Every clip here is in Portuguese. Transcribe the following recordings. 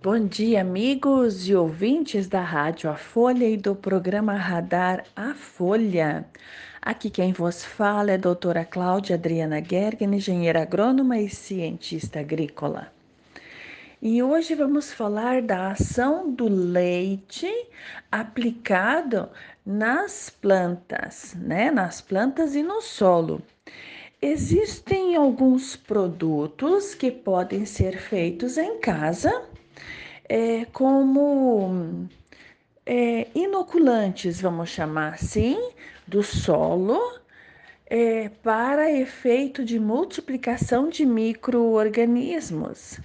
Bom dia, amigos e ouvintes da Rádio A Folha e do programa Radar A Folha. Aqui quem vos fala é a doutora Cláudia Adriana Gergen, engenheira agrônoma e cientista agrícola. E hoje vamos falar da ação do leite aplicado nas plantas, né? Nas plantas e no solo. Existem alguns produtos que podem ser feitos em casa é, como é, inoculantes, vamos chamar assim, do solo é, para efeito de multiplicação de micro-organismos.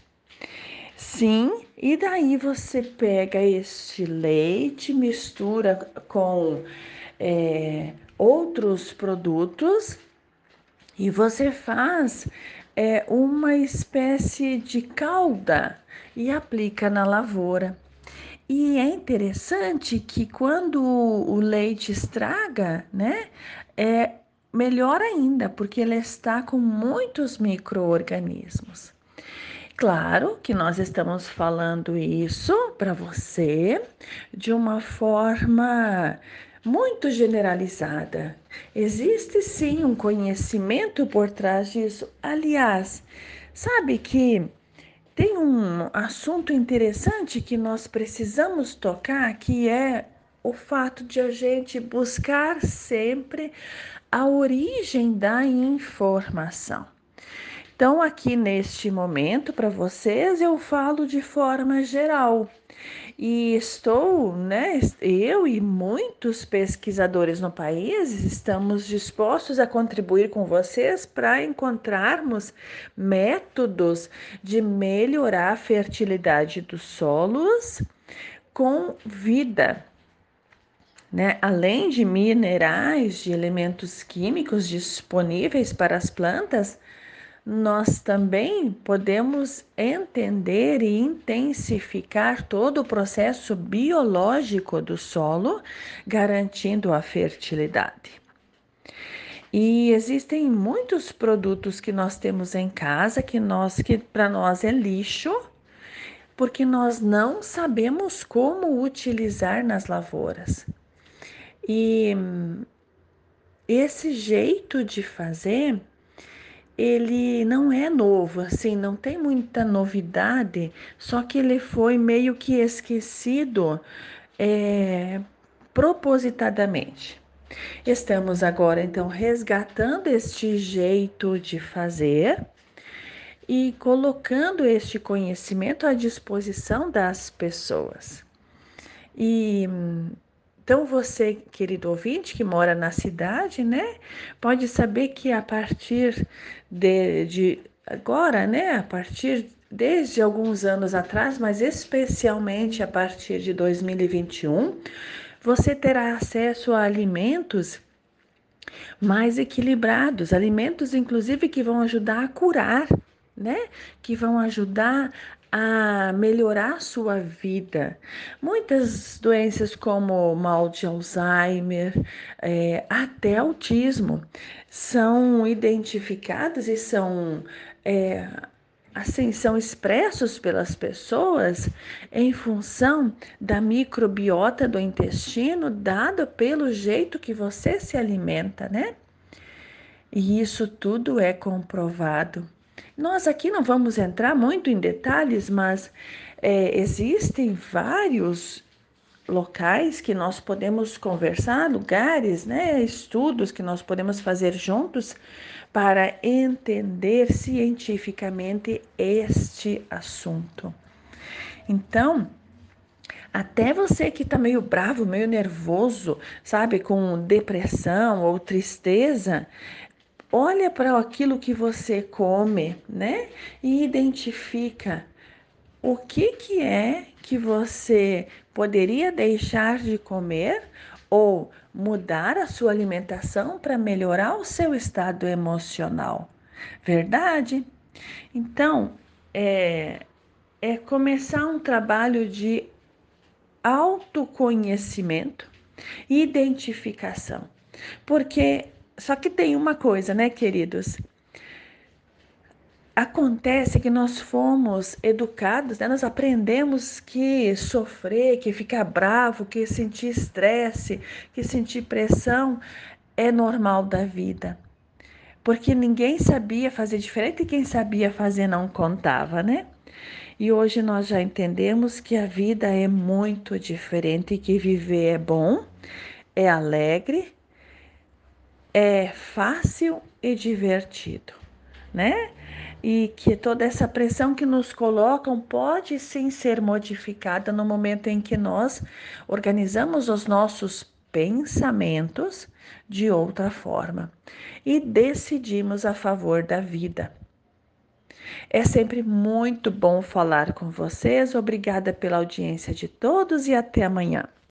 Sim, e daí você pega este leite, mistura com é, outros produtos e você faz é, uma espécie de calda e aplica na lavoura. E é interessante que quando o leite estraga, né, é melhor ainda, porque ele está com muitos micro-organismos. Claro que nós estamos falando isso para você de uma forma muito generalizada. Existe sim um conhecimento por trás disso. Aliás, sabe que tem um assunto interessante que nós precisamos tocar, que é o fato de a gente buscar sempre a origem da informação. Então, aqui neste momento, para vocês, eu falo de forma geral. E estou, né, eu e muitos pesquisadores no país estamos dispostos a contribuir com vocês para encontrarmos métodos de melhorar a fertilidade dos solos com vida. Né? Além de minerais, de elementos químicos disponíveis para as plantas, nós também podemos entender e intensificar todo o processo biológico do solo, garantindo a fertilidade. E existem muitos produtos que nós temos em casa que nós que para nós é lixo, porque nós não sabemos como utilizar nas lavouras. E esse jeito de fazer ele não é novo, assim, não tem muita novidade, só que ele foi meio que esquecido é, propositadamente. Estamos agora então resgatando este jeito de fazer e colocando este conhecimento à disposição das pessoas. E então, você, querido ouvinte, que mora na cidade, né, pode saber que a partir de, de agora, né, a partir desde alguns anos atrás, mas especialmente a partir de 2021, você terá acesso a alimentos mais equilibrados, alimentos inclusive que vão ajudar a curar, né? Que vão ajudar a melhorar a sua vida. Muitas doenças como mal de Alzheimer, é, até autismo, são identificadas e são é, assim são expressos pelas pessoas em função da microbiota do intestino dada pelo jeito que você se alimenta, né? E isso tudo é comprovado. Nós aqui não vamos entrar muito em detalhes, mas é, existem vários locais que nós podemos conversar, lugares, né, estudos que nós podemos fazer juntos para entender cientificamente este assunto. Então, até você que está meio bravo, meio nervoso, sabe, com depressão ou tristeza, olha para aquilo que você come, né? E identifica o que que é que você poderia deixar de comer ou mudar a sua alimentação para melhorar o seu estado emocional. Verdade? Então, é, é começar um trabalho de autoconhecimento e identificação. Porque só que tem uma coisa, né, queridos? acontece que nós fomos educados, né? nós aprendemos que sofrer, que ficar bravo, que sentir estresse, que sentir pressão é normal da vida. Porque ninguém sabia fazer diferente e quem sabia fazer não contava, né? E hoje nós já entendemos que a vida é muito diferente, que viver é bom, é alegre, é fácil e divertido, né? e que toda essa pressão que nos colocam pode sim ser modificada no momento em que nós organizamos os nossos pensamentos de outra forma e decidimos a favor da vida. É sempre muito bom falar com vocês. Obrigada pela audiência de todos e até amanhã.